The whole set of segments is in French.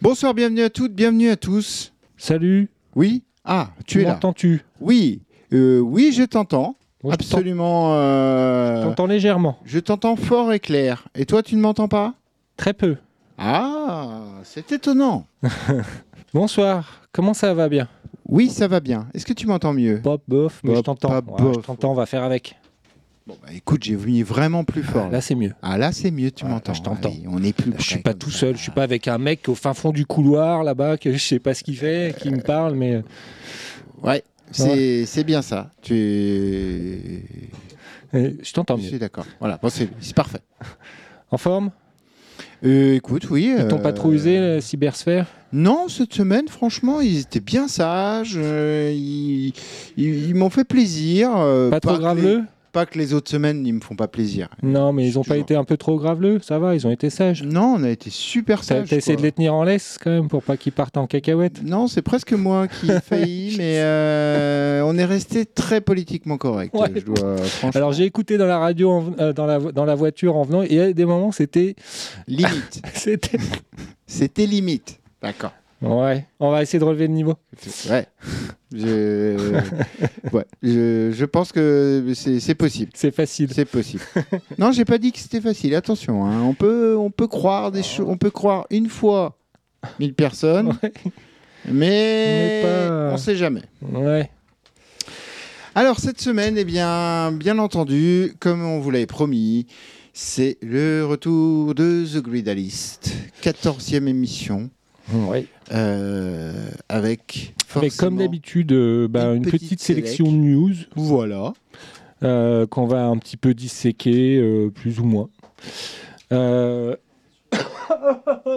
Bonsoir, bienvenue à toutes, bienvenue à tous. Salut. Oui Ah, tu es là. M'entends-tu Oui, euh, oui, je t'entends. Moi, je Absolument. euh, t'entends légèrement. Je t'entends fort et clair. Et toi, tu ne m'entends pas? Très peu. Ah, c'est étonnant. Bonsoir. Comment ça va bien? Oui, ça va bien. Est-ce que tu m'entends mieux? Bof, bof, mais je t'entends. pas Ouais, bof. je t'entends, on va faire avec. Bon, bah, écoute, j'ai mis vraiment plus fort. Là, c'est mieux. Ah, là, c'est mieux, tu Ouais, m'entends. je t'entends. On est plus. Je suis pas tout ça. seul, je suis pas avec un mec au fin fond du couloir là-bas que je sais pas ce qu'il fait, qui me parle, mais euh, Ouais, c'est c'est bien ça. Tu euh, je t'entends Je mieux. suis d'accord. Voilà, bon, c'est parfait. En forme? Euh, écoute, oui. Ils t'ont pas trop usé, la cybersphère? Non, cette semaine, franchement, ils étaient bien sages. euh, ils ils- ils m'ont fait plaisir. euh, Pas trop graveleux? les- Pas que les autres semaines, ils me font pas plaisir. Non, mais ils ont pas été un peu trop graveleux, ça va, ils ont été sages. Non, on a été super sages. t'as essayé de les tenir en laisse quand même pour pas qu'ils partent en cacahuète Non, c'est presque moi qui ai failli, mais euh, on est resté très politiquement correct. Ouais. Je dois, franchement, Alors j'ai écouté dans la radio, en euh, dans, la, vo- dans la voiture en venant, et il y a des moments c'était, limite. c'était. C'était limite. D'accord. Ouais, on va essayer de relever le niveau. Ouais. Je... ouais. Je, je pense que c'est possible. C'est facile. C'est possible. non, j'ai pas dit que c'était facile. Attention, hein. on peut, on peut croire des choses. On peut croire une fois 1000 personnes, Ouais. mais Mais pas- on sait jamais. Ouais. Alors cette semaine, eh bien, bien entendu, comme on vous l'avait promis, c'est le retour de The Gridalist, 14e émission, ouais. euh, avec Mais comme d'habitude, euh, bah, une une, petite petite, sélection de news Voilà. euh, qu'on va un petit peu disséquer, euh, plus ou moins. Euh,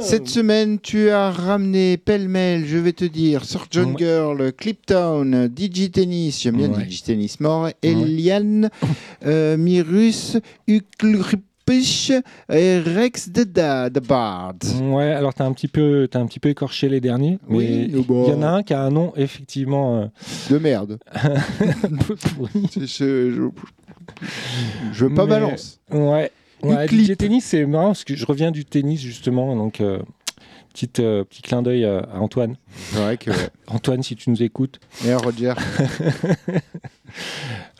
Cette semaine, tu as ramené pêle-mêle, je vais te dire, Surgeon Ouais. Girl, Cliptown, Digitennis, j'aime bien Ouais. Digitennis mort, Eliane, euh, Mirus, Et Rex de, da, de Bard. ouais, alors t'as un petit peu, un petit peu écorché les derniers, mais Oui, il mais bon. y en a un qui a un nom effectivement euh, De merde. un peu pourri. je, je, je veux pas Mais- balance. Ouais. Ouais. DJ tennis, c'est marrant parce que je reviens du tennis justement, donc euh, petite, euh, petit clin d'œil à, à Antoine. Antoine, si tu nous écoutes. Et Roger.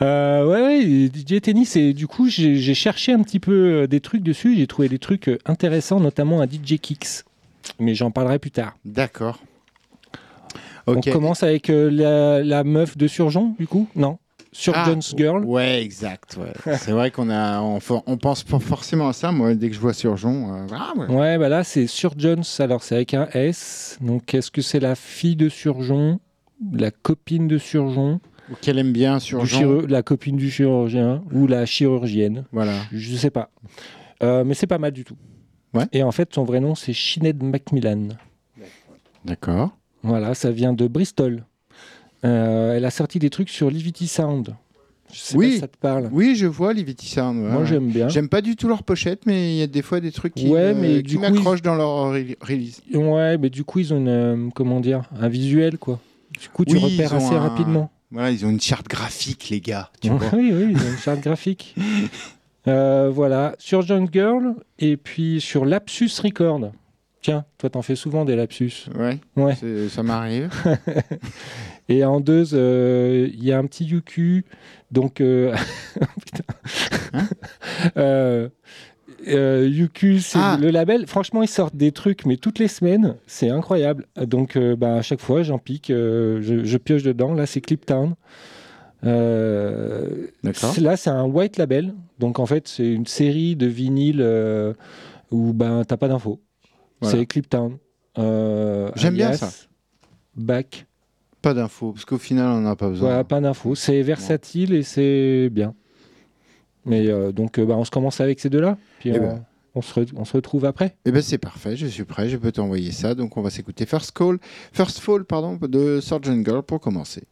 Euh, ouais, DJ tennis et du coup j'ai cherché un petit peu euh, des trucs dessus, j'ai trouvé des trucs euh, intéressants, notamment un DJ Kicks, mais j'en parlerai plus tard. D'accord. On commence avec euh, la, la meuf de Surgeon, du coup? Non? Surgeon's Ah, Girl. Ouais, exact. ouais. c'est vrai qu'on a, on, pense pas forcément à ça. Moi, dès que je vois Surgeon, euh, ah, ouais. Ouais, bah là c'est Surgeon's, alors c'est avec un S. Donc est-ce que c'est la fille de Surgeon la copine de Surgeon, Ou qu'elle aime bien Surgeon? la copine du chirurgien ou la chirurgienne? Voilà. Je sais pas. Euh, mais c'est pas mal du tout. Ouais. Et en fait, son vrai nom, c'est Sinead Macmillan. D'accord. Voilà, ça vient de Bristol. Euh, elle a sorti des trucs sur Livity Sound. Je sais Oui. pas si ça te parle. Oui, je vois les Viti Sound, ouais, Moi, j'aime bien. J'aime pas du tout leur pochette, mais il y a des fois des trucs qui, Ouais, euh, m'accrochent dans leur re- release. Ouais, mais du coup, ils ont une, euh, comment dire, un visuel, quoi. Du coup, tu Oui, repères assez un- rapidement. Voilà, ils ont une charte graphique, les gars. Tu vois. oui, oui, ils ont une charte graphique. Euh, voilà, sur Young Girl et puis sur Lapsus Record. Tiens, toi, t'en fais souvent des lapsus. Ouais, Ouais. ça m'arrive. Et en deux, euh, il y a un petit Yuku. Donc, euh... Hein Euh, euh, Yuku, c'est Ah. le label. Franchement, ils sortent des trucs, mais toutes les semaines, c'est incroyable. Donc, euh, bah, à chaque fois, j'en pique, euh, je, je pioche dedans. Là, c'est Cliptown. Euh, Là, c'est un white label. Donc, en fait, c'est une série de vinyles euh, où ben, t'as pas d'infos. Voilà. C'est Cliptown. Euh, J'aime bien ça. Back. Pas d'infos, parce qu'au final, on n'en a pas besoin. Voilà, pas d'infos. C'est versatile et c'est bien. Mais euh, donc, euh, bah, on se commence avec ces deux-là. Puis Eh on, ben. on se re- on se retrouve après. Eh ben c'est parfait, je suis prêt, je peux t'envoyer ça. Donc on va s'écouter First Call, First Fall pardon, de Surgeon Girl pour commencer.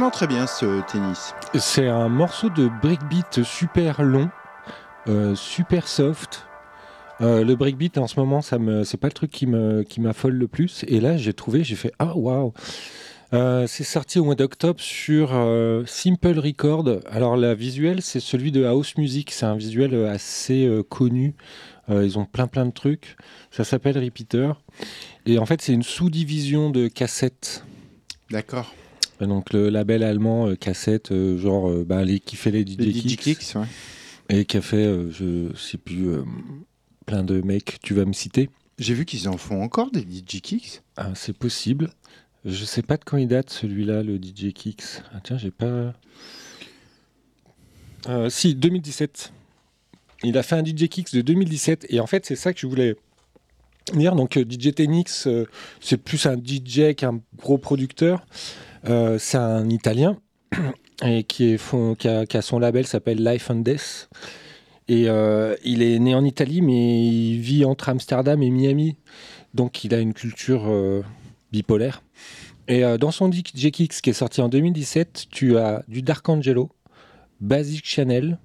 Vraiment très bien ce tennis. C'est un morceau de breakbeat super long, euh, super soft. Euh, le breakbeat en ce moment, ça me, c'est pas le truc qui me, qui m'affole le plus. Et là, j'ai trouvé, j'ai fait ah waouh. Euh, c'est sorti au mois d'octobre sur euh, Simple Record. Alors la visuelle, c'est celui de House Music. C'est un visuel assez connu. Ils ont plein plein de trucs. Ça s'appelle Repeater. Et en fait, c'est une sous-division de cassettes. D'accord. Donc le label allemand euh, cassette, euh, genre euh, bah, les, qui fait les DJ, Les DJ Kicks, ouais. et qui a fait, je sais plus, plein de mecs. Tu vas me citer J'ai vu qu'ils en font encore des DJ Kicks. Ah, C'est possible. Je sais pas de quand il date celui-là, le DJ Kicks. Ah tiens, j'ai pas. Euh, si, 2017. Il a fait un DJ Kicks de 2017 et en fait c'est ça que je voulais dire. Donc DJ Tenix, euh, c'est plus un DJ qu'un gros producteur. Euh, c'est un Italien et qui, est fond- qui, a, qui a son label s'appelle Life and Death. Et euh, il est né en Italie, mais il vit entre Amsterdam et Miami. Donc il a une culture euh, bipolaire. Et euh, dans son DJ Kicks qui est sorti en 2017, tu as du Dark Angelo, Basic Channel,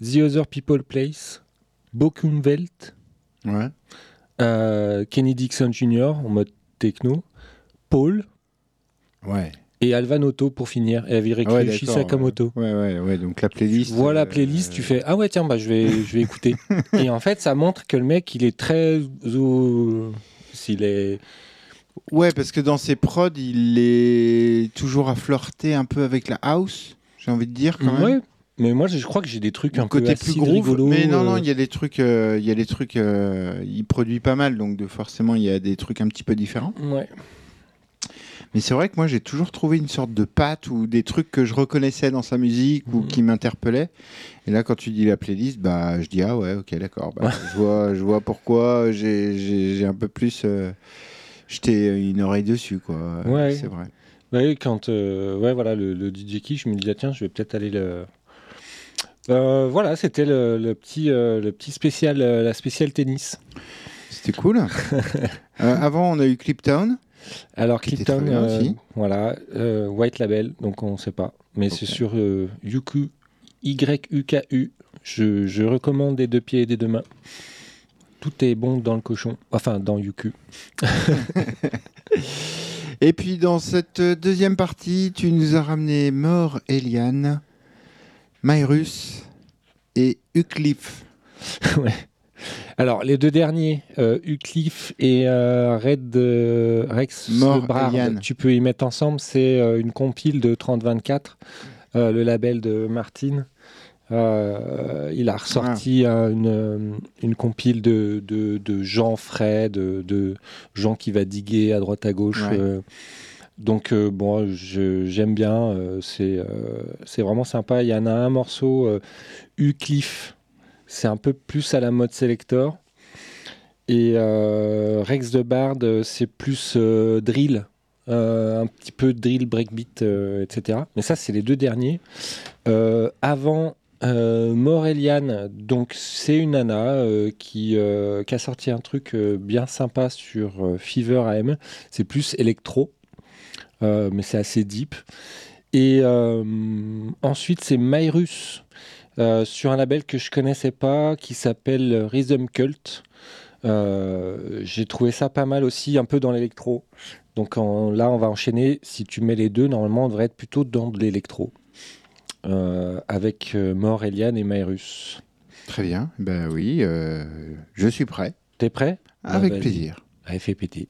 The Other People Place, Bokumwelt, Ouais. Kenny Dixon Jr. en mode techno, Paul Ouais. Et Alvanotto pour finir. Et avec Ah ouais, Ryuichi d'accord, Sakamoto. Ouais, ouais, ouais. Donc la playlist. Voilà la euh, playlist, tu fais ah ouais tiens bah je vais je vais écouter. et en fait ça montre que le mec il est très euh, s'il est Ouais, parce que dans ses prods, il est toujours à flirter un peu avec la house, j'ai envie de dire quand même. ouais. Mais moi je crois que j'ai des trucs un côté peu plus rigolo, mais non, euh, non, il y a des trucs, euh, il y a des trucs, euh, il produit pas mal, donc de, forcément il y a des trucs un petit peu différents. Ouais. Mais c'est vrai que moi j'ai toujours trouvé une sorte de patte ou des trucs que je reconnaissais dans sa musique ou Mhm. qui m'interpellaient. Et là quand tu dis la playlist, bah je dis ah ouais ok d'accord, bah, je vois, je vois pourquoi j'ai- un peu plus euh, jeté une oreille dessus quoi. Ouais. C'est vrai. Ouais, quand euh, ouais voilà le, le DJ Key, je me dis ah, tiens, je vais peut-être aller le Euh, voilà, c'était le, le petit euh, le petit spécial euh, la spéciale tennis. C'était cool. Avant on a eu Cliptown. Alors bien euh, voilà, euh, White Label, donc on sait pas, mais c'est sur euh, Yuku YUKU. Je, je recommande des deux pieds et des deux mains. Tout est bon dans le cochon, enfin dans Yuku. Et puis dans cette deuxième partie, tu nous as ramené Mort Eliane, Myrus et Ucliffe. Ouais. Alors, les deux derniers, euh, Ucliffe et euh, Red euh, Rex Mort Brard, Eliane. tu peux y mettre ensemble. C'est euh, une compile de 3024, euh, le label de Martin. Euh, il a ressorti euh, une, une compile de, de, de gens frais, de, de gens qui va diguer à droite à gauche. Ouais. euh. donc, euh, bon, j'aime bien. c'est vraiment sympa. Il y en a un morceau, Ucliffe. C'est un peu plus à la mode Selector. Et euh, Rex de Bard, euh, c'est plus euh, drill. un petit peu drill, breakbeat, etc. Mais ça, c'est les deux derniers. Avant Moreliane, donc c'est une nana qui, qui a sorti un truc bien sympa sur Fever AM. C'est plus électro, mais c'est assez deep. Et ensuite, c'est Myrus euh, sur un label que je connaissais pas qui s'appelle Rhythm Cult. Euh, J'ai trouvé ça pas mal aussi, un peu dans l'électro. Donc en- là, on va enchaîner. Si tu mets les deux, normalement, on devrait être plutôt dans de l'électro. Euh, avec euh, Mort, Eliane et Myrus. Très bien. Ben oui, euh, je suis prêt. T'es prêt? Avec vas-y. plaisir. Allez, fais péter.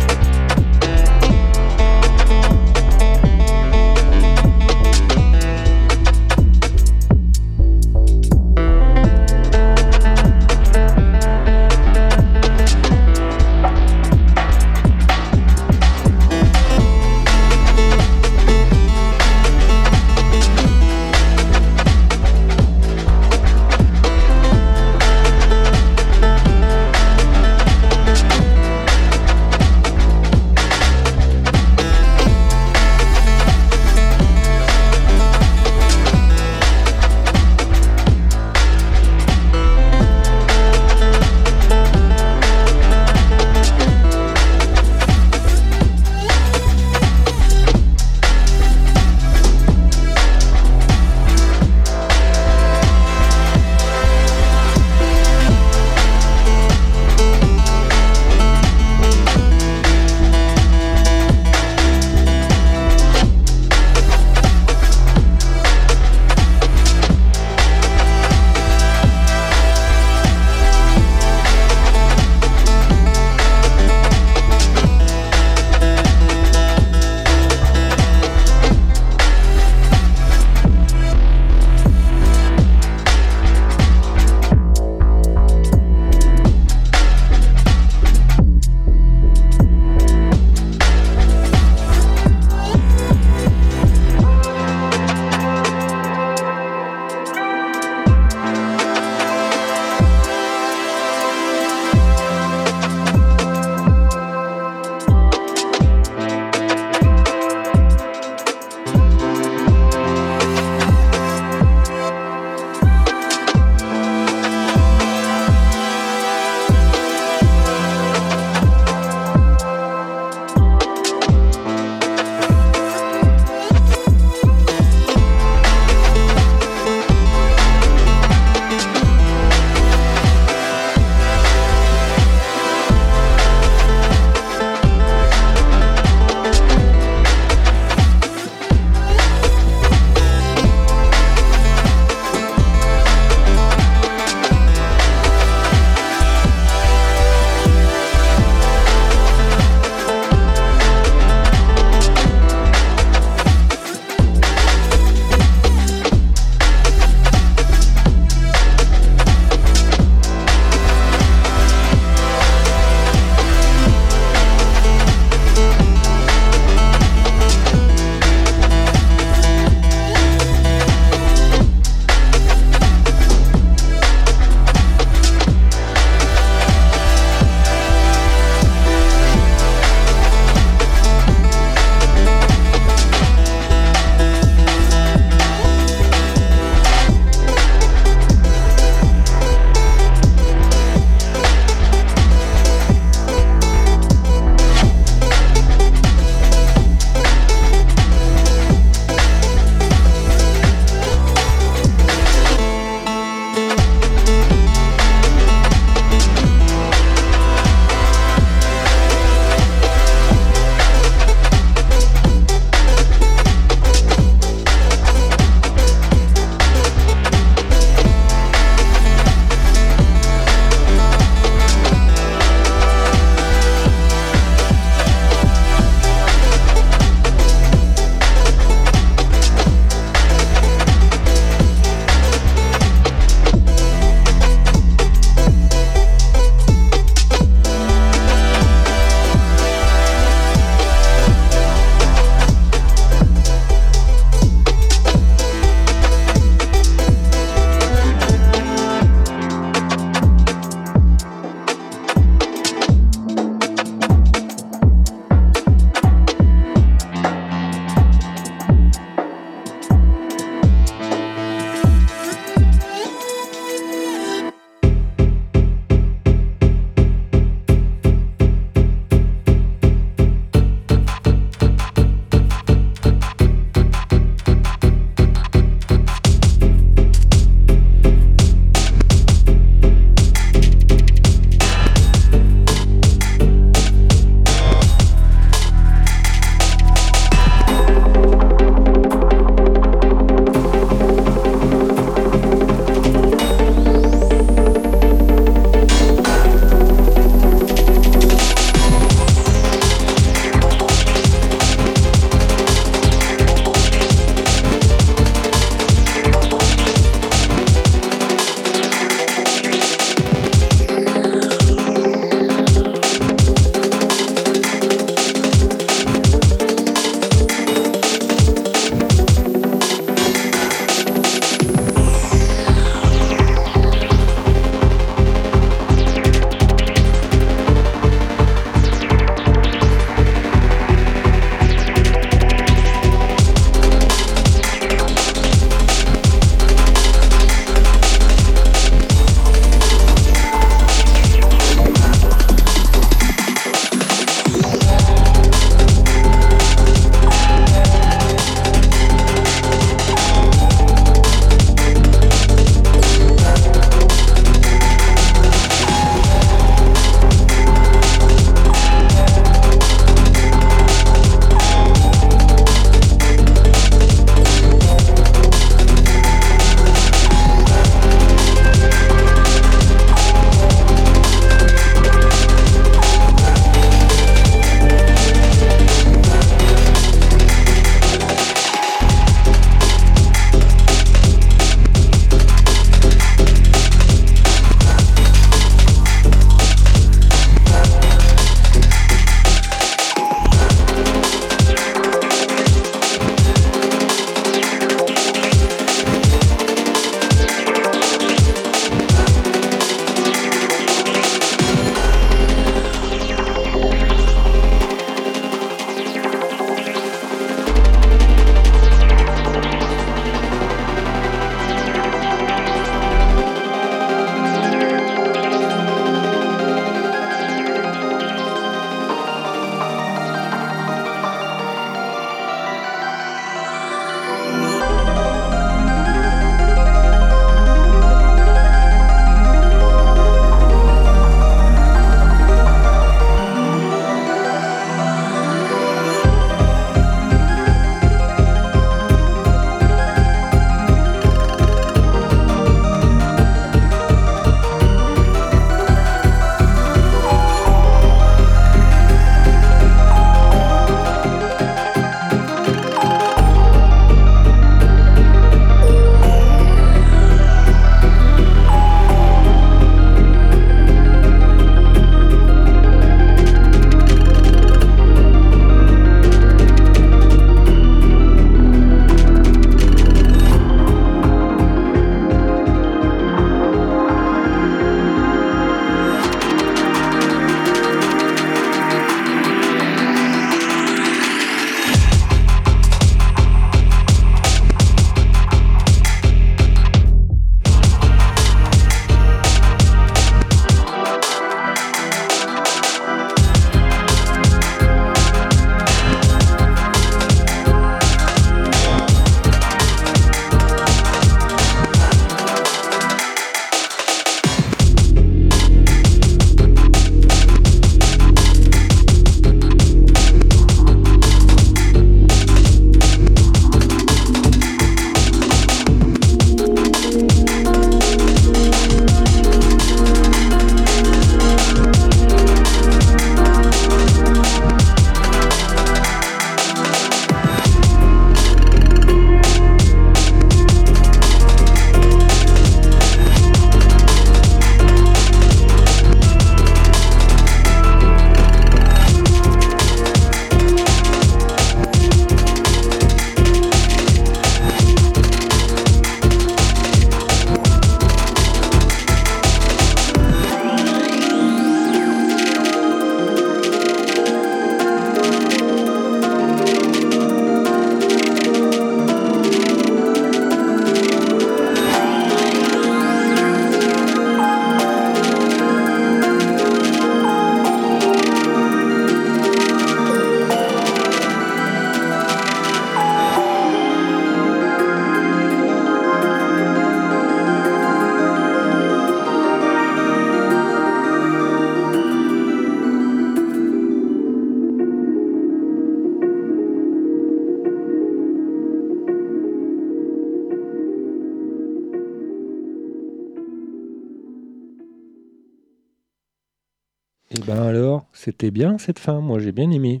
C'était bien cette fin. Moi, j'ai bien aimé.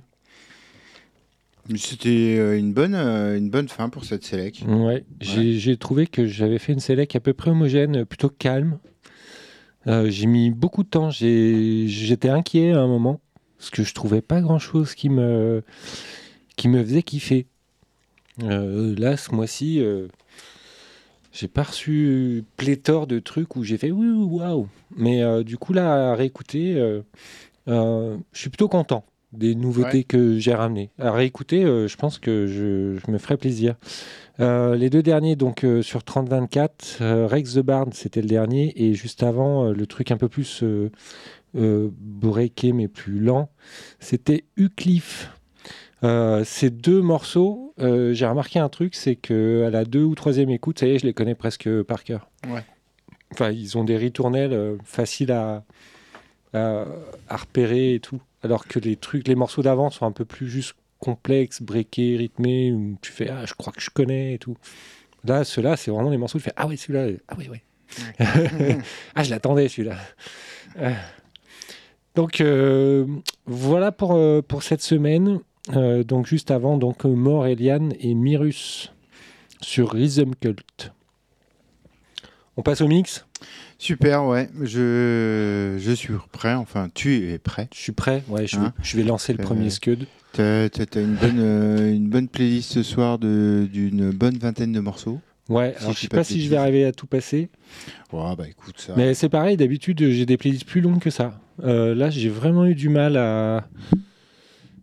C'était euh, une bonne, euh, une bonne fin pour cette sélec. Ouais, j'ai j'ai trouvé que j'avais fait une sélec à peu près homogène, plutôt calme. Euh, j'ai mis beaucoup de temps. J'étais inquiet à un moment parce que je trouvais pas grand chose qui me, qui me faisait kiffer. Euh, là, ce mois-ci, euh, j'ai pas reçu pléthore de trucs où j'ai fait oui, waouh. Mais du coup, là, à réécouter, je suis plutôt content des nouveautés Ouais. que j'ai ramenées. À réécouter, euh, je pense que je, je me ferai plaisir. Euh, les deux derniers, donc euh, sur 30-24, euh, Rex the Bard, c'était le dernier, et juste avant, euh, le truc un peu plus euh, euh, breaké mais plus lent, c'était Ucliffe. Euh, ces deux morceaux, euh, j'ai remarqué un truc, c'est que à la deux ou troisième écoute, ça y est, je les connais presque par cœur. Ouais. Enfin, ils ont des ritournelles euh, faciles à, à, à repérer et tout, alors que les trucs, les morceaux d'avant sont un peu plus juste complexes, breakés, rythmés, où tu fais ah, je crois que je connais et tout. Là, ceux-là, c'est vraiment des morceaux où tu fais ah ouais, celui-là, ah oui, oui. ah, je l'attendais celui-là. Euh, Donc euh, voilà pour, euh, pour cette semaine. Euh, donc juste avant, donc Mort, Eliane et Mirus sur Rhythm Cult. On passe au mix? Super, ouais. Je, je suis prêt. Enfin, tu es prêt. Je suis prêt. Ouais, je, vais, Hein je vais lancer le Euh, premier scud. T'as as, une, bonne, euh, une bonne playlist ce soir d'une bonne vingtaine de morceaux. Ouais, si alors je sais pas si je vais arriver à tout passer. Ouais, bah écoute, ça. Mais c'est pareil, d'habitude, j'ai des playlists plus longues que ça. Euh, là, j'ai vraiment eu du mal à, à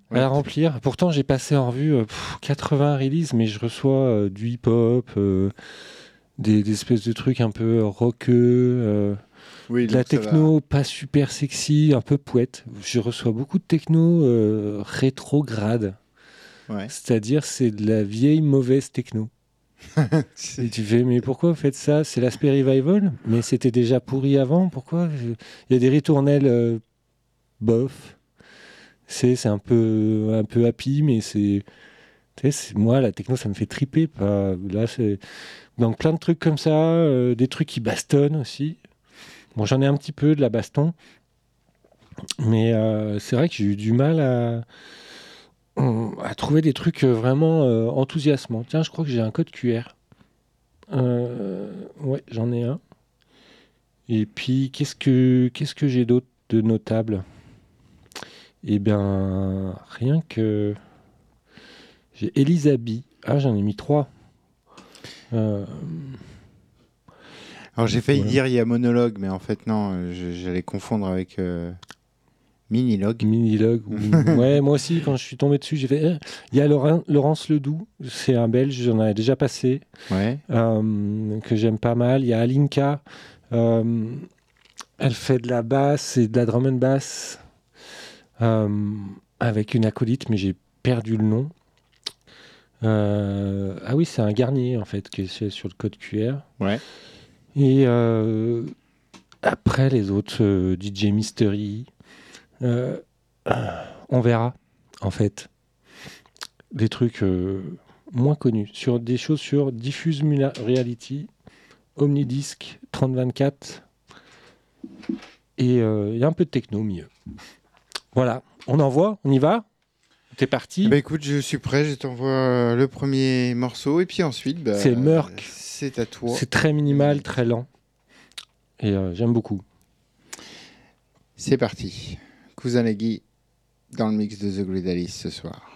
Ouais. la remplir. Pourtant, j'ai passé en revue euh, pff, 80 releases, mais je reçois euh, du hip-hop, euh, des, des espèces de trucs un peu rockeux, euh, oui, de la techno pas super sexy, un peu poète. Je reçois beaucoup de techno euh, rétrograde. Ouais. C'est-à-dire, c'est de la vieille mauvaise techno. Et tu fais, mais pourquoi vous faites ça? C'est l'aspect revival? Mais c'était déjà pourri avant, pourquoi? Il y a des ritournelles euh, bof. C'est un peu, un peu happy, mais c'est. Moi, la techno, ça me fait triper. Pas... Là, c'est. Donc, plein de trucs comme ça, euh, des trucs qui bastonnent aussi. Bon, j'en ai un petit peu de la baston. Mais euh, c'est vrai que j'ai eu du mal à, trouver des trucs vraiment euh, enthousiasmants. Tiens, je crois que j'ai un code QR. Ouais, j'en ai un. Et puis, qu'est-ce que qu'est-ce que j'ai d'autre de notable? Eh bien, rien que j'ai Elisabeth. Ah, j'en ai mis trois. Euh, Alors j'ai failli Voilà. dire il y a monologue, mais en fait non, euh, j'allais confondre avec euh, Minilog. Minilog. ou- ouais, moi aussi, quand je suis tombé dessus, j'ai fait. eh. Il y a Lauren- Laurence Ledoux, c'est un Belge, j'en ai déjà passé. Ouais. euh, que j'aime pas mal. Il y a Alinka, euh, elle fait de la basse et de la drum and bass euh, avec une acolyte, mais j'ai perdu le nom. Euh, ah oui, c'est un Garnier en fait qui est sur- le code QR. Ouais. Et euh, après les autres, euh, DJ Mystery, euh, on verra en fait des trucs euh, moins connus sur des choses sur Diffuse Mula- Reality, Omnidisc, 3024 et euh, il y a un peu de techno au milieu. Voilà, on envoie, on y va? T'es parti. Bah écoute, je suis prêt, je t'envoie euh, le premier morceau et puis ensuite, bah, C'est Merck. C'est à toi. C'est très minimal, très lent et euh, j'aime beaucoup. C'est parti. Cousin Legui dans le mix de The Grid Alice ce soir.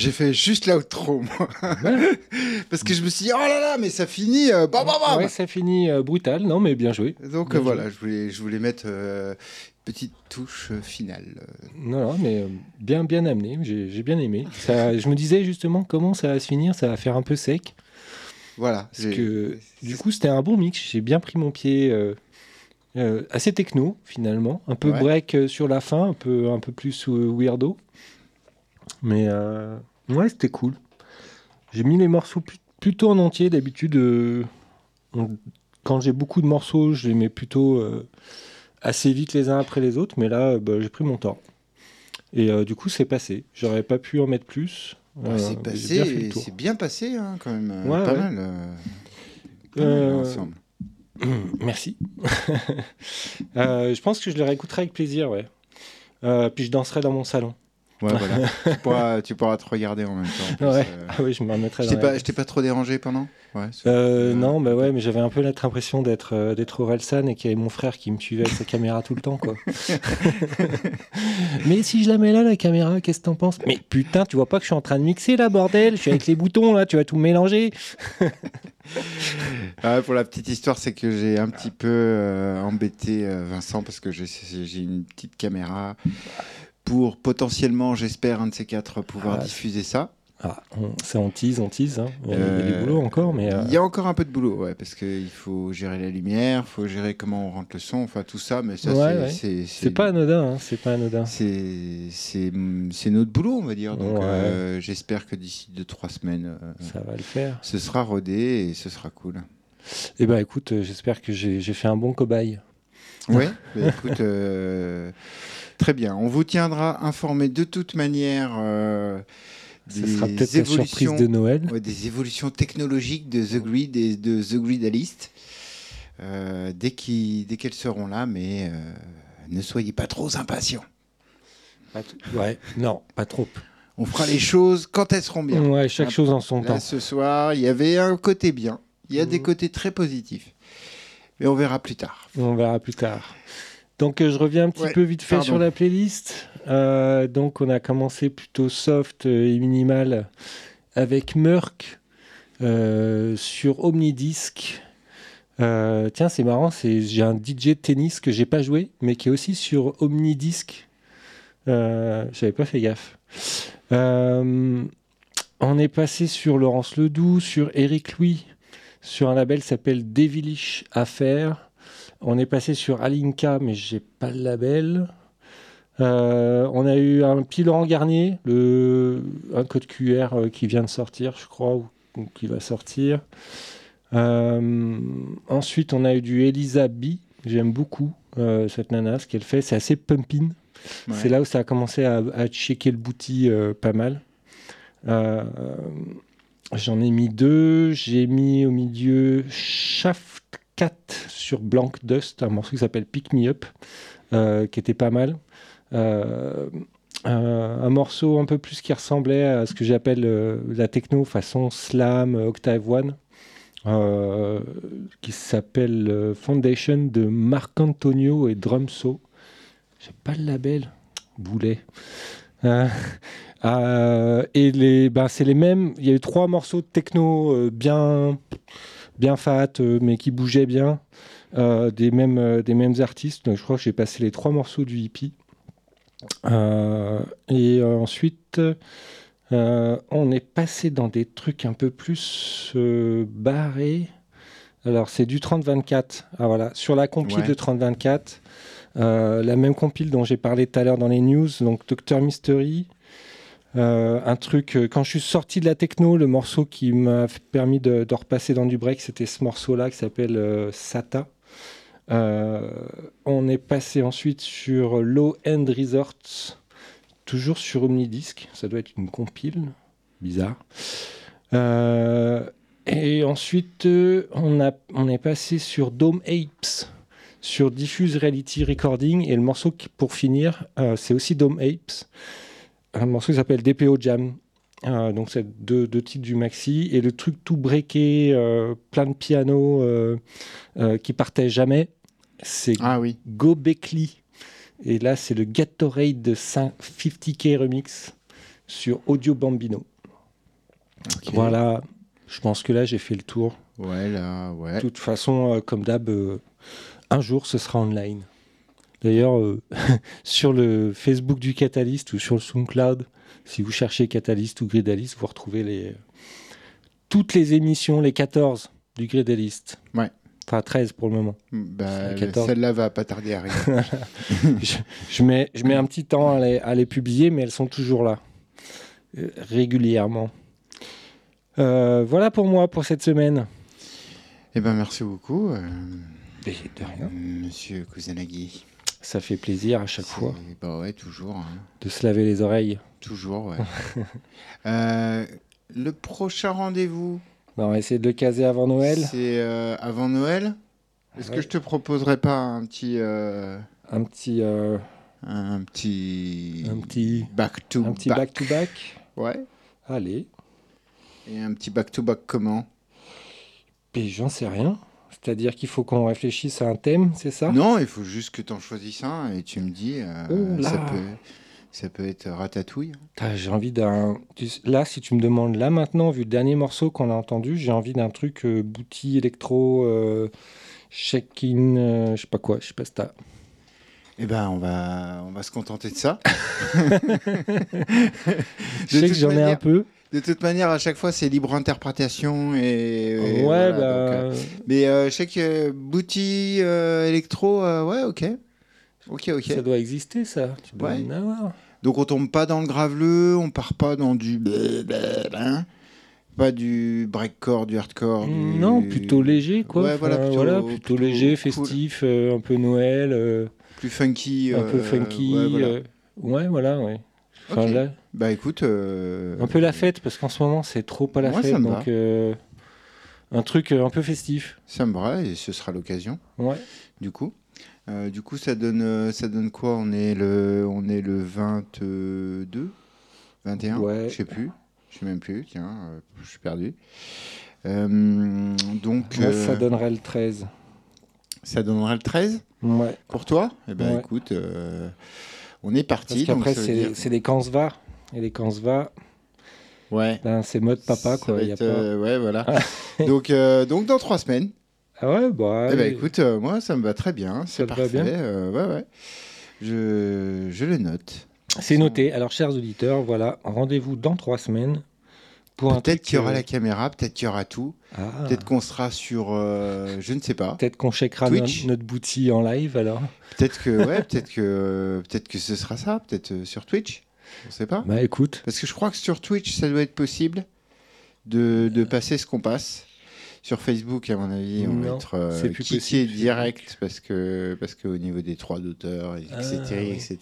J'ai fait juste l'outro, moi. Parce que je me suis dit, oh là là, mais ça finit. Euh, bam, bam, bam. Ouais, ça finit euh, brutal. Non, mais bien joué. Donc Bien voilà, je voulais, je voulais mettre euh, petite touche euh, finale. Non, non, mais euh, bien, bien amené. J'ai j'ai bien aimé. Ça, je me disais justement comment ça va se finir. Ça va faire un peu sec. Voilà. Parce j'ai- que du coup, c'était un bon mix. J'ai bien pris mon pied. euh, assez techno finalement, un peu Ouais. break euh, sur la fin, un peu, un peu plus euh, weirdo. Mais ouais, c'était cool. J'ai mis les morceaux plu- plutôt en entier. D'habitude, euh, on- quand j'ai beaucoup de morceaux, je les mets plutôt euh, assez vite les uns après les autres. Mais là, euh, bah, j'ai pris mon temps. Et euh, du coup, c'est passé. J'aurais pas pu en mettre plus. C'est passé, c'est bien passé hein, quand même. Ouais, pas ouais. mal. pas mal, ensemble. Merci. Je pense que je le réécouterai avec plaisir, ouais. Puis je danserai dans mon salon. Ouais, voilà. tu, pourras, tu pourras te regarder en même temps. en plus, Ouais. euh. Ah oui, je me remettrai Je t'ai la- pas, je t'ai pas trop dérangé pendant? Ouais, Euh, non, bah ouais, mais j'avais un peu l'impression d'être euh, d'être Orelsan et qu'il y avait mon frère qui me suivait avec sa caméra tout le temps, quoi. mais si je la mets là, la caméra, qu'est-ce que t'en penses? Mais putain, tu vois pas que je suis en train de mixer là, bordel? Je suis avec les boutons là, tu vas tout mélanger. Ah, pour la petite histoire, c'est que j'ai un petit peu euh, embêté euh, Vincent parce que j'ai une petite caméra pour potentiellement, j'espère, un de ces quatre pouvoir Ah, diffuser ça. Ah, on, ça on tease, on tease. hein. Il y a, il y a Euh, du boulot encore, mais euh, Il y a encore un peu de boulot, ouais, parce qu'il faut gérer la lumière, il faut gérer comment on rentre le son, enfin tout ça, mais ça, Ouais, c'est- ouais. c'est pas anodin, hein, c'est pas anodin. C'est notre boulot, on va dire. Donc Ouais. euh, j'espère que d'ici 2-3 semaines, euh, Ça va le faire. ce sera rodé et ce sera cool. Eh ben écoute, j'espère que j'ai fait un bon cobaye. Oui, bah, écoute, euh, très bien. On vous tiendra informé de toute manière euh, Ce des, sera peut-être la surprise évolutions, de Noël. ouais, des évolutions technologiques de The Grid et de The Gridalist euh, dès qu'elles seront là, mais euh, ne soyez pas trop impatients. Pas Ouais, non, pas trop. On fera les choses quand elles seront bien. Ouais, chaque Ah, chose en son Là, temps. ce soir, il y avait un côté bien. Il y a des Mhm. côtés très positifs. Mais on verra plus tard. On verra plus tard. Donc euh, je reviens un petit Ouais, peu vite fait pardon. sur la playlist. Euh, donc on a commencé plutôt soft euh, et minimal avec Merck euh, sur Omnidisc. Euh, tiens, c'est marrant, c'est j'ai un DJ de tennis que j'ai pas joué, mais qui est aussi sur Omnidisc. J'avais pas fait gaffe. On est passé sur Laurence Ledoux, sur Eric Louis, sur un label qui s'appelle Devilish Affair. On est passé sur Alinka, mais j'ai pas le label. Euh, on a eu un petit Laurent Garnier, le, un code QR euh, qui vient de sortir, je crois, ou, ou qui va sortir. Euh, ensuite, on a eu du Elisa B. J'aime beaucoup euh, cette nana, ce qu'elle fait. C'est assez pumping. Ouais. C'est là où ça a commencé à, à checker le booty euh, pas mal. J'en ai mis deux. J'ai mis au milieu Shaft 4 sur Blank Dust, un morceau qui s'appelle Pick Me Up, euh, qui était pas mal. Euh, euh, un morceau un peu plus qui ressemblait à ce que j'appelle la techno façon slam Octave One, qui s'appelle Foundation de Marc Antonio et Drumso. J'ai pas le label, boulet. Euh, et les, ben, c'est les mêmes. Il y a eu trois morceaux de techno euh, bien, bien fat, euh, mais qui bougeaient bien, des mêmes, des mêmes artistes. Donc, je crois que j'ai passé les trois morceaux du hippie. Et ensuite, on est passé dans des trucs un peu plus barrés. Alors, c'est du 30-24. Ah, voilà. Sur la compile Ouais. de 30-24, euh, la même compile dont j'ai parlé tout à l'heure dans les news, donc Doctor Mystery. Euh, un truc, euh, quand je suis sorti de la techno, le morceau qui m'a permis de, repasser dans du break, c'était ce morceau-là qui s'appelle euh, Sata. On est passé ensuite sur Low End Resorts, toujours sur Omnidisc. Ça doit être une compile, bizarre. Et ensuite, on, a, on est passé sur Dome Apes, sur Diffuse Reality Recording. Et le morceau qui, pour finir, c'est aussi Dome Apes. Un morceau qui s'appelle DPO Jam. Euh, donc, c'est deux, deux titres du maxi. Et le truc tout breaké, euh, plein de piano euh, euh, qui partait jamais, c'est Ah oui. Go Beckley. Et là, c'est le Gatorade de 5 50K Remix. sur Audio Bambino. Voilà, je pense que là j'ai fait le tour. Ouais, là, ouais. De toute façon, comme d'hab, un jour ce sera online. D'ailleurs, euh, sur le Facebook du Catalyst ou sur le SoundCloud, si vous cherchez Catalyst ou Gridalist, vous retrouvez les, toutes les émissions, les 14 du Gridalist. Ouais. Enfin, 13 pour le moment. Bah, C'est 14. celle-là va pas tarder à arriver. je, je mets, je mets un petit temps à les, à les publier, mais elles sont toujours là, euh, régulièrement. Euh, voilà pour moi pour cette semaine. Eh ben, merci beaucoup, euh, Et de rien. Monsieur Kusanagi. Ça fait plaisir à chaque fois Bah ouais, toujours. hein. de se laver les oreilles. Toujours, ouais. Euh, le prochain rendez-vous, Bah, on va essayer de le caser avant Noël. c'est euh, avant Noël. Est-ce Ouais. que je te proposerais pas un petit, euh, Un petit, euh, un petit, un petit, back to un petit back. back to back? Ouais. Allez. Et un petit back to back comment? Puis j'en sais rien. C'est-à-dire qu'il faut qu'on réfléchisse à un thème, c'est ça? Non, il faut juste que tu en choisisses un et tu me dis. euh, Oh ça peut, ça peut être ratatouille. J'ai envie d'un. Là, si tu me demandes là maintenant, vu le dernier morceau qu'on a entendu, j'ai envie d'un truc euh, booty électro, euh, check-in, euh, je sais pas quoi, je sais pas si t'as. Eh ben, on va, on va se contenter de ça. Je sais que j'en ai un peu. De toute manière, à chaque fois, c'est libre interprétation et. et ouais, voilà, bah. donc, euh, mais euh, je sais que Booty euh, électro, euh, ouais, ok. Ok, ok. Ça doit exister, ça. Tu dois Ouais. en avoir. Donc on tombe pas dans le graveleux, on part pas dans du. blablabla, hein. Pas du breakcore, du hardcore. du- Non, plutôt léger, quoi. Ouais, voilà, plutôt- plutôt, plutôt léger, festif, euh, un peu Noël, Plus funky. un peu funky. ouais, voilà. ouais, voilà, ouais. Enfin, là, Bah écoute. euh, un peu la fête, parce qu'en ce moment, c'est trop pas la Moi, ça fête. me Donc, euh, un truc euh, un peu festif. Ça me va et ce sera l'occasion. Ouais. Du coup. Euh, du coup, ça donne, ça donne quoi? On est le, on est le 22, 21, Ouais. je sais plus, je sais même plus. Tiens, je suis perdu. Donc, Moi, ça donnerait le 13. ça donnera le 13 Ouais. pour toi? Eh ben, Ouais. écoute, on est Parce parti. donc qu'après, c'est dire- c'est des Kansva. Et les Kansva, ouais. ben, c'est mode papa, quoi. va y a être, pas... euh, ouais, voilà. donc, euh, donc dans trois semaines. Ah ouais, bah. Eh ben, écoute, euh, moi, ça me va très bien. C'est parfait. bien ouais, ouais. Je, je le note. C'est noté. Alors, chers auditeurs, voilà, rendez-vous dans trois semaines Peut-être qu'il y aura la caméra, peut-être qu'il y aura tout. ah, Peut-être qu'on sera sur, euh, je ne sais pas. peut-être qu'on checkera no- Twitch. notre boutique en live alors. Peut-être que, ouais, peut-être que, peut-être que ce sera ça. Peut-être sur Twitch. On ne sait pas. Bah écoute, Parce que je crois que sur Twitch, ça doit être possible de, de passer ce qu'on passe. Sur Facebook, à mon avis, on va être euh, plus direct parce que parce qu'au niveau des droits d'auteur, etc., Ah, etc.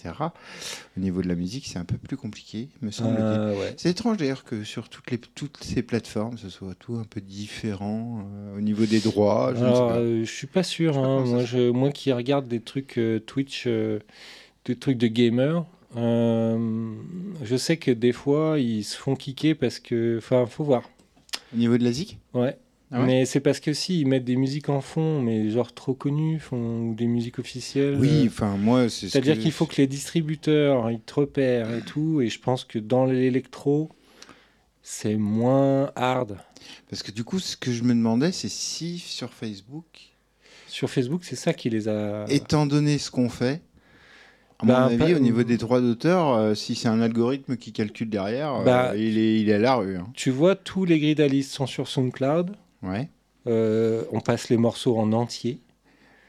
Au niveau de la musique, c'est un peu plus compliqué, me semble-t-il. euh, ouais. C'est étrange d'ailleurs que sur toutes, les, toutes ces plateformes, ce soit tout un peu différent euh, au niveau des droits. Je ne sais pas. euh, je suis pas sûr. Hein. Moi, je, moi qui regarde des trucs euh, Twitch, des trucs de gamer, euh, je sais que des fois ils se font kicker parce que, enfin, faut voir. Au niveau de la ZIC Ouais. Ah ouais? Mais c'est parce que si ils mettent des musiques en fond, mais genre trop connues, font ou des musiques officielles. Oui, euh, enfin, moi, c'est. ce C'est-à-dire qu'il faut que les distributeurs ils te repèrent et tout, et je pense que dans l'électro, c'est moins hard. Parce que du coup, ce que je me demandais, c'est si sur Facebook, Sur Facebook, c'est ça qui les a. étant donné ce qu'on fait, à Bah, mon avis, pas- au niveau des droits d'auteur, euh, si c'est un algorithme qui calcule derrière, euh, Bah, il, est, il est à la rue. hein. Tu vois, tous les gridalistes sont sur SoundCloud. Ouais. Euh, on passe les morceaux en entier.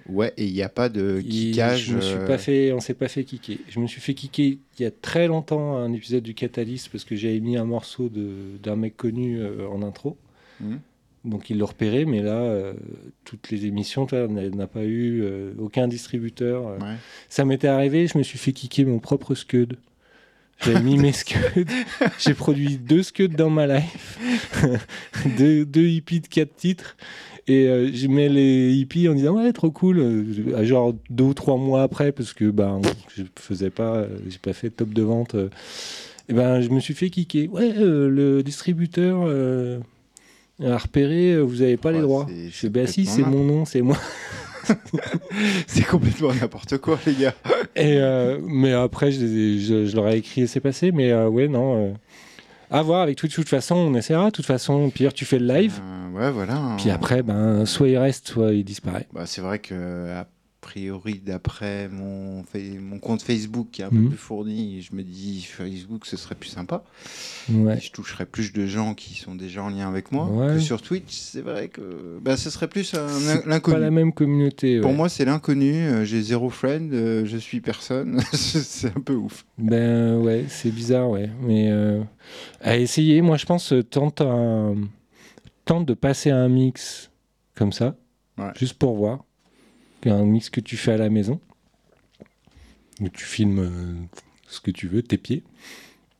Ouais, et il n'y a pas de kickage. je me suis pas fait, on s'est pas fait kicker. Je me suis fait kicker il y a très longtemps un épisode du Catalyst parce que j'avais mis un morceau de- d'un mec connu en intro. Mhm. Donc il l'a repéré, mais là, euh, toutes les émissions, tu vois, on n'a pas eu euh, aucun distributeur. euh. Ouais. Ça m'était arrivé, je me suis fait kicker mon propre scud. J'avais mis mes scuds. J'ai produit deux scuds dans ma life. deux, deux hippies de quatre titres. Et je mets les hippies en disant ouais trop cool genre deux ou trois mois après parce que ben je faisais pas j'ai pas fait de top de vente et ben je me suis fait kicker ouais le distributeur à repérer, euh, vous avez pas les droits. c'est- Je c'est fais, bah si, c'est mon nom, c'est moi. C'est complètement n'importe quoi, les gars. Et, euh, mais après, je, leur ai écrit et c'est passé. Mais euh, ouais, non. euh, à voir avec Twitch. De toute façon, on essaiera. De toute façon, pire, tu fais le live. Ouais, voilà. Puis après, ben, soit il reste, soit il disparaît. Bah, c'est vrai que priori, d'après mon, mon compte Facebook qui est un Mhm. peu plus fourni, je me dis Facebook ce serait plus sympa. Ouais. Je toucherais plus de gens qui sont déjà en lien avec moi Ouais. que sur Twitch. C'est vrai que bah, ce serait plus l'inconnu. Pas la même communauté. Pour moi, c'est l'inconnu. euh, J'ai zéro friend, euh, je suis personne. c'est un peu ouf. Ben ouais, c'est bizarre, ouais. Mais euh, à essayer, moi je pense, tente, un- tente de passer à un mix comme ça, juste pour voir. Un mix que tu fais à la maison, où tu filmes euh, ce que tu veux, tes pieds.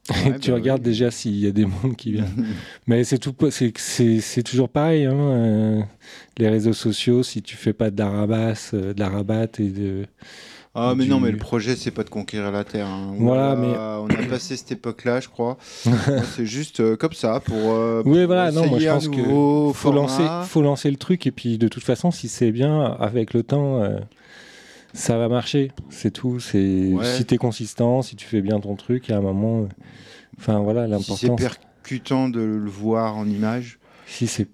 Ouais, tu bah regardes oui. déjà s'il y a des mondes qui viennent. Mais c'est tout, c'est toujours pareil. Hein, euh, les réseaux sociaux, si tu fais pas de la rabasse, euh, de la rabatte et de Ah, mais du- non, mais le projet, c'est pas de conquérir la Terre. hein. Voilà, On a passé cette époque-là, je crois. C'est juste euh, comme ça pour. euh, Oui, pour voilà, non, moi, je pense que faut lancer, faut lancer le truc et puis de toute façon, si c'est bien, avec le temps, euh, ça va marcher. C'est tout. C'est Ouais. si t'es consistant, si tu fais bien ton truc, à un moment, enfin voilà, Si c'est l'important. percutant de le voir en image, Si c'est,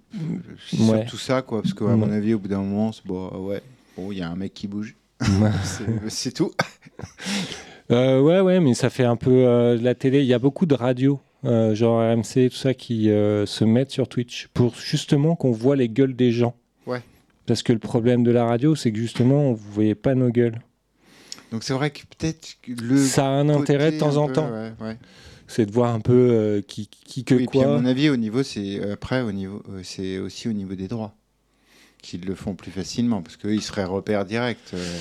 Ouais. surtout ça, quoi. Parce qu'à Ouais. mon avis, au bout d'un moment, c'est bon, ouais, bon, il y a un mec qui bouge. C'est- c'est tout. Euh, ouais, ouais, mais ça fait un peu euh, de la télé. Il y a beaucoup de radios, euh, genre RMC, tout ça, qui euh, se mettent sur Twitch pour justement qu'on voit les gueules des gens. Ouais. Parce que le problème de la radio, c'est que justement, vous voyez pas nos gueules. Donc c'est vrai que peut-être le. ça a un intérêt de temps en peu, temps. ouais, ouais. C'est de voir un peu euh, qui, qui que Oui, et puis à quoi. mon avis, au niveau, c'est euh, après au niveau, euh, c'est aussi au niveau des droits qu'ils le font plus facilement parce qu'ils seraient repères directs. euh.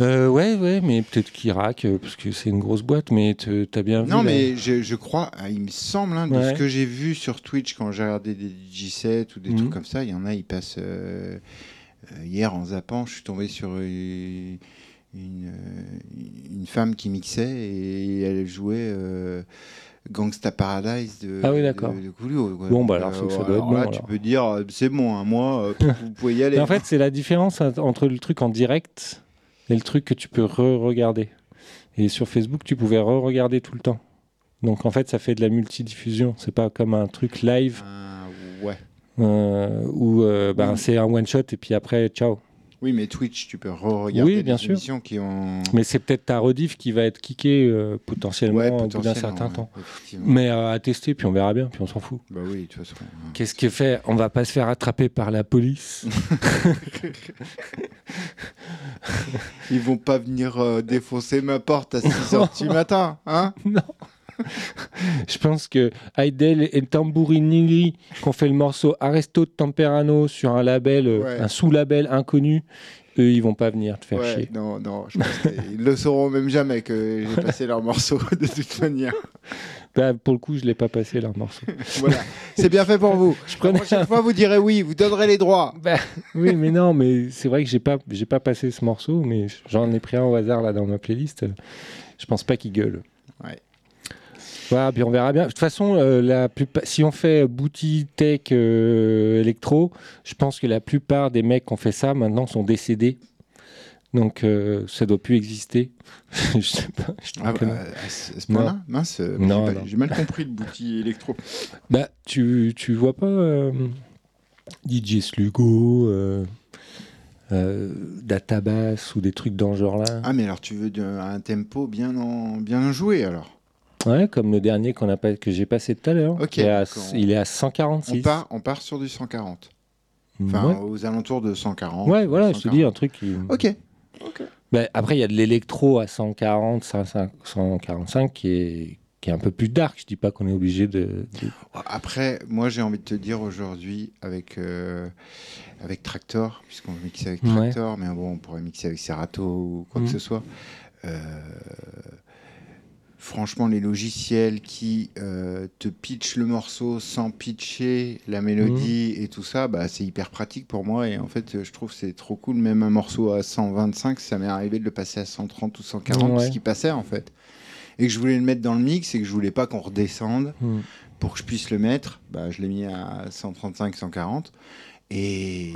Euh, ouais, ouais, mais peut-être raquent, euh, parce que c'est une grosse boîte, mais t'as bien vu. Non, là. mais je, je crois, ah, il me semble, hein, de Ouais. ce que j'ai vu sur Twitch quand j'ai regardé des J7 ou des Mhm. trucs comme ça, il y en a, ils passent. euh, hier, en zappant, je suis tombé sur une, une, une femme qui mixait et elle jouait euh, Gangsta Paradise de, Ah oui, d'accord. de, de Coolio, quoi. Bon, bah, alors, que ça euh, doit être bon, là, alors. tu peux dire, euh, c'est bon, hein, moi, euh, vous pouvez y aller. Mais en fait, c'est la différence ent- entre le truc en direct et le truc que tu peux re-regarder. Et sur Facebook, tu pouvais re-regarder tout le temps. Donc en fait, ça fait de la multidiffusion. C'est pas comme un truc live Ah, ouais. euh, où euh, Oui. c'est un one shot et puis après, ciao. Oui, mais Twitch, tu peux re-regarder Oui, bien les sûr. émissions qui ont. Mais c'est peut-être ta rediff qui va être kickée euh, potentiellement Ouais, au bout d'un certain ouais, temps. Mais euh, à tester, puis on verra bien, puis on s'en fout. Bah oui, de toute façon. hein. Qu'est-ce qui est fait On va pas se faire attraper par la police? Ils vont pas venir euh, défoncer ma porte à 6h du matin, hein? Non. Je pense que Heidel et Tambourinili, qui ont fait le morceau Arresto Temperano sur un label, euh, Ouais. un sous-label inconnu, eux, ils vont pas venir te faire Ouais, chier. non, non, je pense qu'ils le sauront même jamais que j'ai passé leur morceau de toute manière. Bah, pour le coup, je l'ai pas passé leur morceau. Voilà, c'est bien fait pour vous. Je La prochaine fois, vous direz oui, vous donnerez les droits. Bah, oui, mais non, mais c'est vrai que j'ai pas, j'ai pas passé ce morceau, mais j'en ai pris un au hasard là dans ma playlist. Je pense pas qu'il gueule. Ouais. Voilà, puis on verra bien. De toute façon, euh, la plupart- si on fait boutique tech euh, électro, je pense que la plupart des mecs qui ont fait ça maintenant sont décédés. Donc euh, ça doit plus exister. je sais pas. je Ah, bah, à ce point-là Mince, euh, Non, j'ai mal compris le bouti électro. Bah, tu, tu vois pas euh, DJ Slugo, euh, euh, Database ou des trucs dans ce genre-là? Ah, mais alors tu veux de- un tempo bien, en, bien joué alors Ouais, comme le dernier qu'on a pas, que j'ai passé tout à l'heure. Ok, qui est à- il est à on 146. part, on part sur du 140. Enfin, ouais. aux alentours de 140. Ouais, voilà, je te 140. dis un truc qui. Ok. Bah, après, il y a de l'électro à 140, 105, 145 qui est, qui est un peu plus dark. Je dis pas qu'on est obligé de. de- Après, moi, j'ai envie de te dire aujourd'hui, avec, euh, avec Tractor, puisqu'on veut mixer avec Ouais. Tractor, mais bon, on pourrait mixer avec Serato ou quoi que ce soit. Euh, franchement, les logiciels qui euh, te pitchent le morceau sans pitcher la mélodie Mhm. et tout ça, bah, c'est hyper pratique pour moi. Et en fait, je trouve que c'est trop cool. Même un morceau à 125, ça m'est arrivé de le passer à 130 ou 140, Ouais. ce qui passait en fait. et que je voulais le mettre dans le mix et que je voulais pas qu'on redescende Mm. pour que je puisse le mettre, bah, je l'ai mis à 135, 140. Et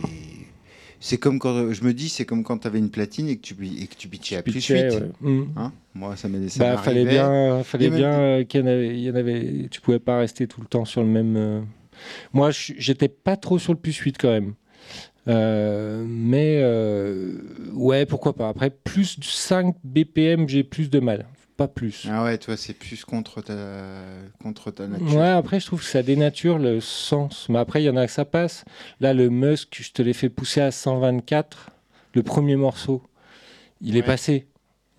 c'est comme quand je me dis, c'est comme quand tu avais une platine et que tu, et que tu pitchais à plus Pitchais, 8. ouais. Mm. Hein? Moi, ça m'aidait. Bah, fallait bien, fallait bien euh, qu'il y en avait, il y en avait. Tu pouvais pas rester tout le temps sur le même. euh. Moi, j'étais pas trop sur le plus 8 quand même. Euh, mais ouais, pourquoi pas. Après, plus de 5 BPM, j'ai plus de mal. Pas plus. Ah ouais, toi, c'est plus contre ta, contre ta nature. Ouais, après, je trouve que ça dénature le sens. Mais après, il y en a que ça passe. Là, le Musk, je te l'ai fait pousser à 124. Le premier morceau, il est passé.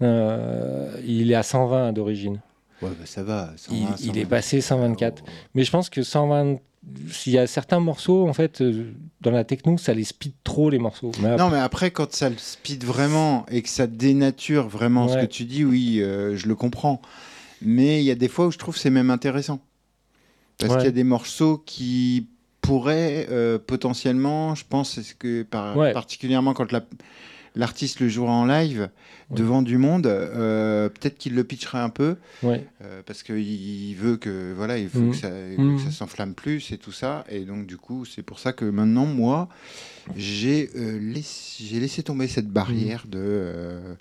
Euh, il est à 120 d'origine. Ouais, bah, ça va. Il, 120, il 120. est passé 124. Oh. Mais je pense que 120. S'il y a certains morceaux, en fait, euh, dans la techno, ça les speed trop les morceaux. Mais Non, mais après, quand ça le speed vraiment et que ça dénature vraiment ce que tu dis, oui, euh, je le comprends. Mais il y a des fois où je trouve que c'est même intéressant. Parce Ouais. qu'il y a des morceaux qui pourraient euh, potentiellement, je pense, c'est ce que par- Ouais. particulièrement quand la- l'artiste le jouera en live Ouais. devant du monde, euh, peut-être qu'il le pitcherait un peu ouais. euh, parce qu'il il veut que voilà, il faut Mhm. que ça, il veut que ça s'enflamme plus et tout ça. Et donc du coup, c'est pour ça que maintenant, moi, j'ai euh, laissé, tomber cette barrière de. euh,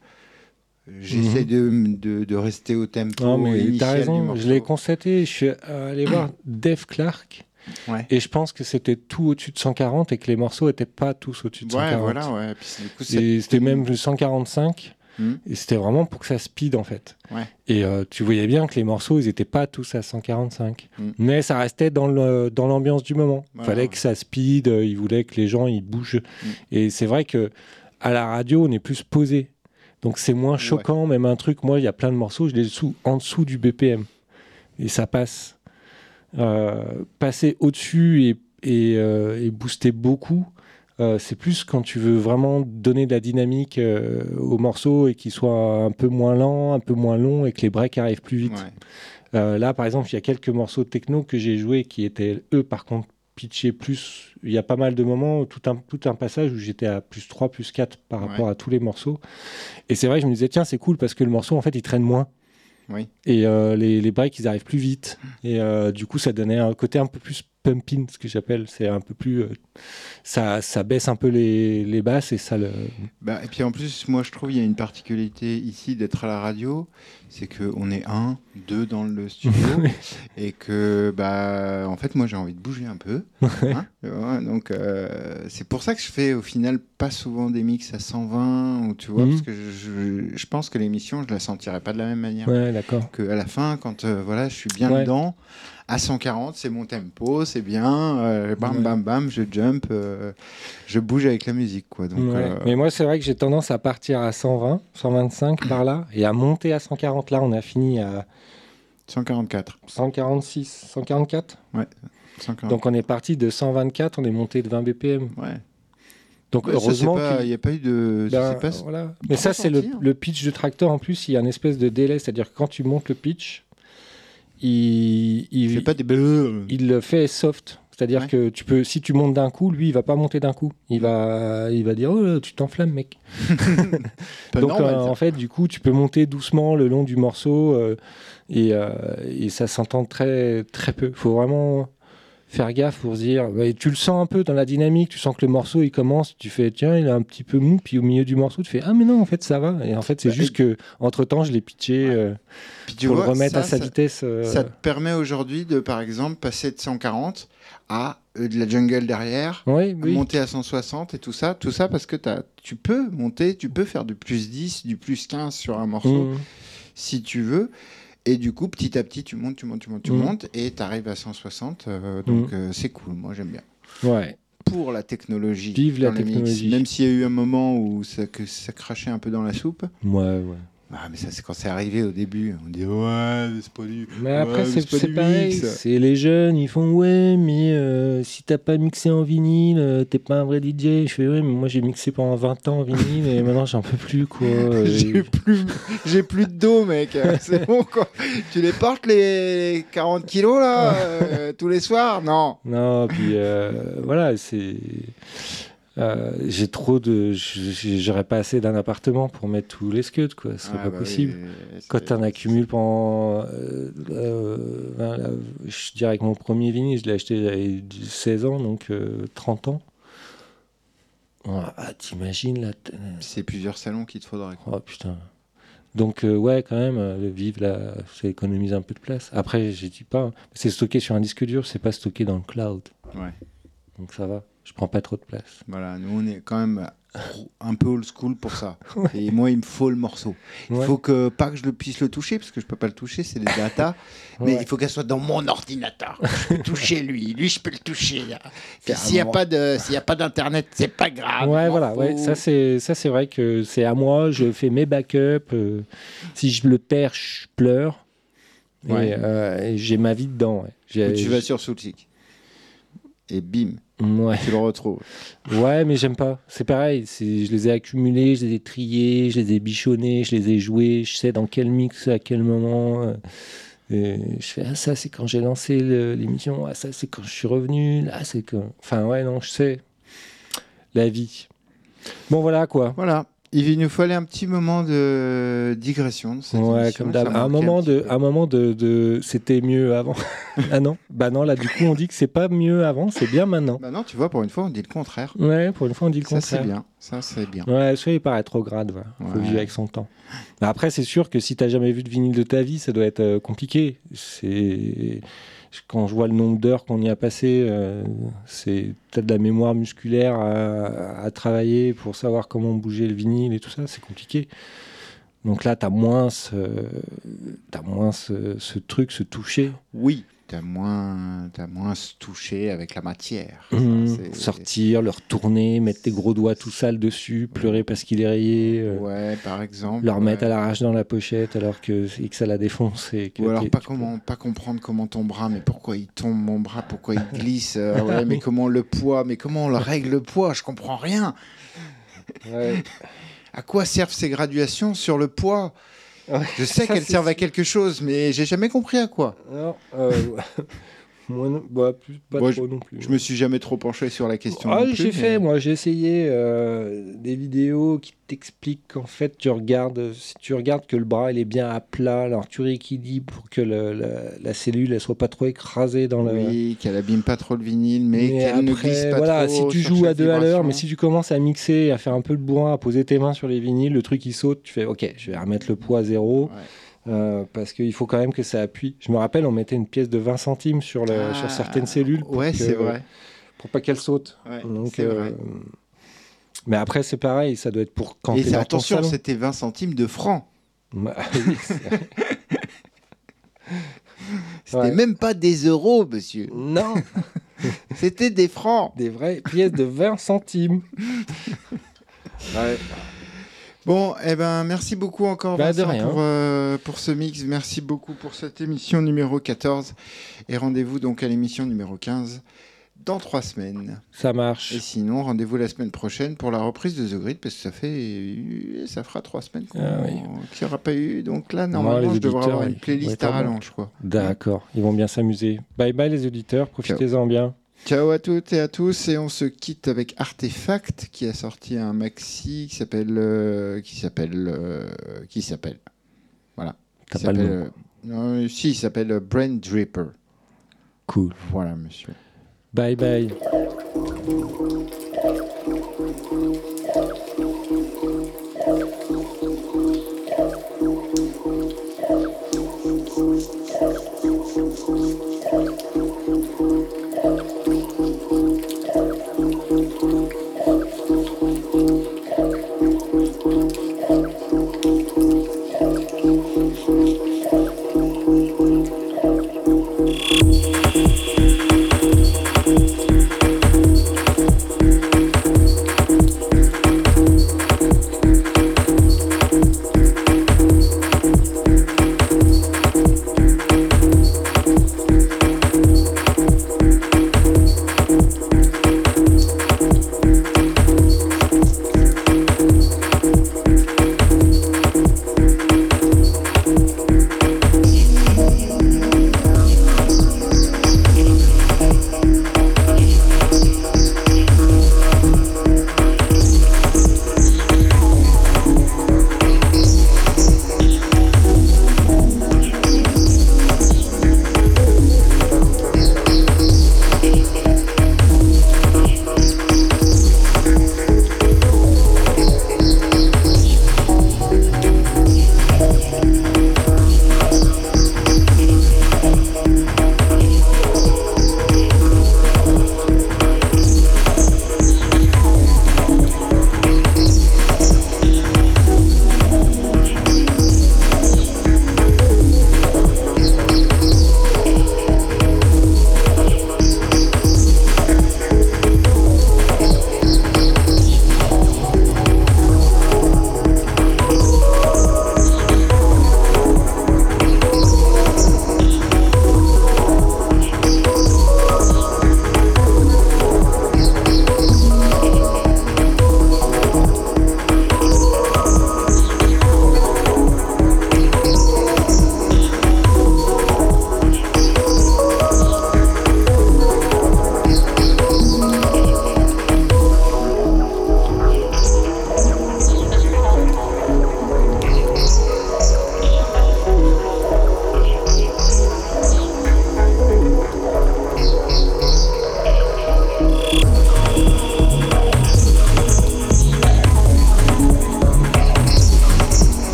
J'essaie de, de, de rester au tempo. Non, mais t'as raison. Je l'ai constaté. Je suis allé voir Dave Clark. Ouais. Et je pense que c'était tout au-dessus de 140 et que les morceaux n'étaient pas tous au-dessus de Ouais, 140. voilà, ouais. C'était même le 145. Mhm. Et c'était vraiment pour que ça speed en fait. Ouais. Et euh, tu voyais bien que les morceaux, ils n'étaient pas tous à 145. Mhm. Mais ça restait dans l'ambiance du moment. Il fallait que ça speed, euh, ils voulaient que les gens ils bougent. Mhm. Et c'est vrai que à la radio, on est plus posé. Donc c'est moins choquant, même un truc. Moi, il y a plein de morceaux, je les sous en dessous du BPM. Et ça passe. Euh, passer au-dessus et, et, euh, et booster beaucoup, euh, c'est plus quand tu veux vraiment donner de la dynamique euh, au morceau et qu'il soit un peu moins lent, un peu moins long et que les breaks arrivent plus vite. Ouais. Euh, là, par exemple, il y a quelques morceaux de techno que j'ai joués qui étaient, eux, par contre, pitchés plus. Il y a pas mal de moments, tout un, tout un passage où j'étais à plus 3, plus 4 par Ouais. rapport à tous les morceaux. Et c'est vrai que je me disais, tiens, c'est cool parce que le morceau, en fait, il traîne moins. Et euh, les, les breaks, ils arrivent plus vite. Et euh, du coup, ça donnait un côté un peu plus pumping, ce que j'appelle. C'est un peu plus. euh, ça, ça baisse un peu les, les basses et ça le. Bah, et puis en plus, moi je trouve il y a une particularité ici d'être à la radio, c'est qu'on est un, deux dans le studio, et que bah en fait moi j'ai envie de bouger un peu. hein, ouais, donc euh, c'est pour ça que je fais au final pas souvent des mix à 120 ou tu vois Mhm. parce que je, je- je pense que l'émission je la sentirais pas de la même manière Ouais, d'accord. que à la fin quand euh, voilà je suis bien Ouais. dedans. À 140, c'est mon tempo, c'est bien. euh, bam, Ouais. bam, bam, je jump, euh, je bouge avec la musique, quoi. Donc, Ouais. euh, Mais moi, c'est vrai que j'ai tendance à partir à 120, 125 par là, et à monter à 140. Là, on a fini à 144. 146, 144. 140. Donc, on est parti de 124, on est monté de 20 BPM. ouais. Donc, Ouais, heureusement il n'y a pas eu de. Ben, s'est pas- voilà. Mais ça, c'est le, hein. le pitch de tracteur. En plus, il y a une espèce de délai. C'est-à-dire que quand tu montes le pitch, il, fait pas des. il le fait soft. C'est-à-dire Ouais. que tu peux, si tu montes d'un coup, lui, il va pas monter d'un coup. Il va, il va dire, oh, tu t'enflammes, mec. Donc, normal, euh, en fait, du coup, tu peux monter doucement le long du morceau euh, et, euh, et ça s'entend très, très peu. Il faut vraiment faire gaffe pour se dire. tu le sens un peu dans la dynamique, tu sens que le morceau il commence, tu fais tiens, il est un petit peu mou, puis au milieu du morceau, tu fais ah, mais non, en fait, ça va. Et en fait, c'est Bah, juste que entre temps, je l'ai pitché Ouais. euh, Puis tu pour vois, le remettre ça, à sa ça- vitesse. euh, Ça te permet aujourd'hui de, par exemple, passer de 140 à euh, de la jungle derrière, Oui, oui. monter à 160 et tout ça. Tout ça parce que t'as- tu peux monter, tu peux faire du plus 10, du plus 15 sur un morceau Mmh. si tu veux. Et du coup, petit à petit, tu montes, tu montes, tu montes, tu Mm. montes et tu arrives à 160. euh, donc Mm. euh, c'est cool, moi j'aime bien. Ouais. Pour la technologie. Vive la mix, technologie. Même s'il y a eu un moment où ça, que ça crachait un peu dans la soupe. Ouais, ouais. Ah, mais ça, c'est quand c'est arrivé au début. On dit ouais, mais c'est pas du. Mais Ouais, après, c'est c'est pas c'est pareil. mix. C'est les jeunes, ils font ouais, mais euh, si t'as pas mixé en vinyle, euh, t'es pas un vrai DJ. Je fais ouais, mais moi j'ai mixé pendant 20 ans en vinyle et maintenant j'en peux plus quoi. Euh, J'ai plus, j'ai plus de dos, mec. C'est bon, quoi. Tu les portes, les 40 kilos, là, euh, tous les soirs? Non. Non, puis euh, voilà, c'est. Euh, j'ai trop de. J'aurais pas assez d'un appartement pour mettre tous les scuds, quoi. Ce serait Ah, pas bah possible. oui, Quand c'est- tu en accumules pendant. euh, euh, ben je dirais que mon premier vinyle, je l'ai acheté, j'avais 16 ans, donc euh, 30 ans. Ah, t'imagines là C'est plusieurs salons qu'il te faudrait. quoi. Oh putain. Donc, ouais, quand même, euh, vivre là, ça économise un peu de place. Après, je dis pas. hein. C'est stocké sur un disque dur, c'est pas stocké dans le cloud. Ouais. Donc ça va. Je prends pas trop de place. Voilà, nous on est quand même un peu old school pour ça. Et moi, il me faut le morceau. Il Ouais. faut que pas que je le puisse le toucher parce que je peux pas le toucher, c'est des data. Mais Ouais. il faut qu'elle soit dans mon ordinateur. Je peux toucher lui, lui je peux le toucher. Puis s'il n'y a pas de, s'il y a pas d'internet, c'est pas grave. Ouais, voilà, ouais, fous. ça c'est ça c'est vrai que c'est à moi. Je fais mes backups. euh, si je le perds, je pleure. Et, euh, et j'ai ma vie dedans. Ou tu vas sur Soulseek. Et bim, Ouais, tu le retrouves. ouais, mais j'aime pas. C'est pareil. Je les ai accumulés, je les ai triés, je les ai bichonnés, je les ai joués. Je sais dans quel mix, à quel moment. euh, et je fais ah ça c'est quand j'ai lancé l'émission. Ah ça c'est quand je suis revenu. Là c'est quand. Enfin ouais non je sais. La vie. Bon voilà quoi. Voilà. Il nous fallait un petit moment de digression. de cette Ouais, comme d'hab. Un moment de, un moment de, c'était mieux avant. ah non, bah non, là du coup on dit que c'est pas mieux avant, c'est bien maintenant. Bah non, tu vois, pour une fois, on dit le contraire. Ouais, pour une fois on dit le Ça, c'est contraire. bien. Ça, c'est bien. Ouais, soyez pas rétrograde, voilà. Faut Ouais. vivre avec son temps. Mais après, c'est sûr que si t'as jamais vu de vinyle de ta vie, ça doit être euh, compliqué. C'est quand je vois le nombre d'heures qu'on y a passé, euh, c'est peut-être de la mémoire musculaire à, à travailler pour savoir comment bouger le vinyle et tout ça, c'est compliqué. Donc là, t'as moins, ce, t'as moins ce, ce truc, ce toucher. Oui, t'as moins, t'as moins se toucher avec la matière. Mmh, c'est- sortir, le retourner, mettre tes gros doigts tout sales dessus, pleurer parce qu'il est rayé, euh, Ouais, par exemple. le remettre ouais. à l'arrache dans la pochette alors que, et que ça la défonce. Et que Ou alors pas peux- comment, pas comprendre comment ton bras, mais pourquoi il tombe mon bras, pourquoi il glisse, euh, ouais, mais comment le poids, mais comment on le règle le poids, je comprends rien. Ouais. À quoi servent ces graduations sur le poids? Je sais qu'elles servent à quelque chose, mais j'ai jamais compris à quoi. Non, euh, moi, non, bah, plus, pas Moi, trop non plus. Je me suis jamais trop penché sur la question. Ah, j'ai mais- fait, moi, j'ai essayé euh, des vidéos qui t'expliquent qu'en fait, tu regardes, si tu regardes que le bras il est bien à plat, alors tu rééquilibres pour que le- la, la cellule elle soit pas trop écrasée dans le. Oui, qu'elle abîme pas trop le vinyle, mais, Mais qu'elle ne glisse pas voilà, trop. si tu joues à deux à l'heure, mais si tu commences à mixer, à faire un peu le bourrin, à poser tes mains sur les vinyles, le truc il saute, tu fais OK, je vais remettre le poids à zéro. Ouais. Euh, parce qu'il faut quand même que ça appuie. Je me rappelle, on mettait une pièce de 20 centimes sur, Ah, sur certaines cellules pour, Ouais, que- c'est vrai. pour pas qu'elles sautent. Ouais, Donc, c'est vrai. euh, Mais après, c'est pareil, ça doit être pour quand Et c'est- dans ton attention, salon. c'était 20 centimes de francs. Bah, oui, C'était Ouais. même pas des euros, monsieur. non, C'était des francs. des vraies pièces de 20 centimes. Ouais. Bon, eh ben, merci beaucoup encore Bah, Vincent, pour, euh, pour ce mix. Merci beaucoup pour cette émission numéro 14. Et rendez-vous donc à l'émission numéro 15 dans trois semaines. Ça Et marche. sinon, rendez-vous la semaine prochaine pour la reprise de The Grid, parce que ça fait, ça fera trois semaines qu'on- Ah oui. n'y aura pas eu. Donc là, normalement, les je devrais avoir une playlist à rallonge, quoi. D'accord, ils vont bien s'amuser. Bye bye les auditeurs, profitez-en bien. Ciao à toutes et à tous et on se quitte avec Artefact qui a sorti un maxi qui s'appelle euh, qui s'appelle euh, qui s'appelle voilà T'as Qui pas le s'appelle, nom. euh, si il s'appelle Brain Dripper Cool. voilà monsieur Bye bye.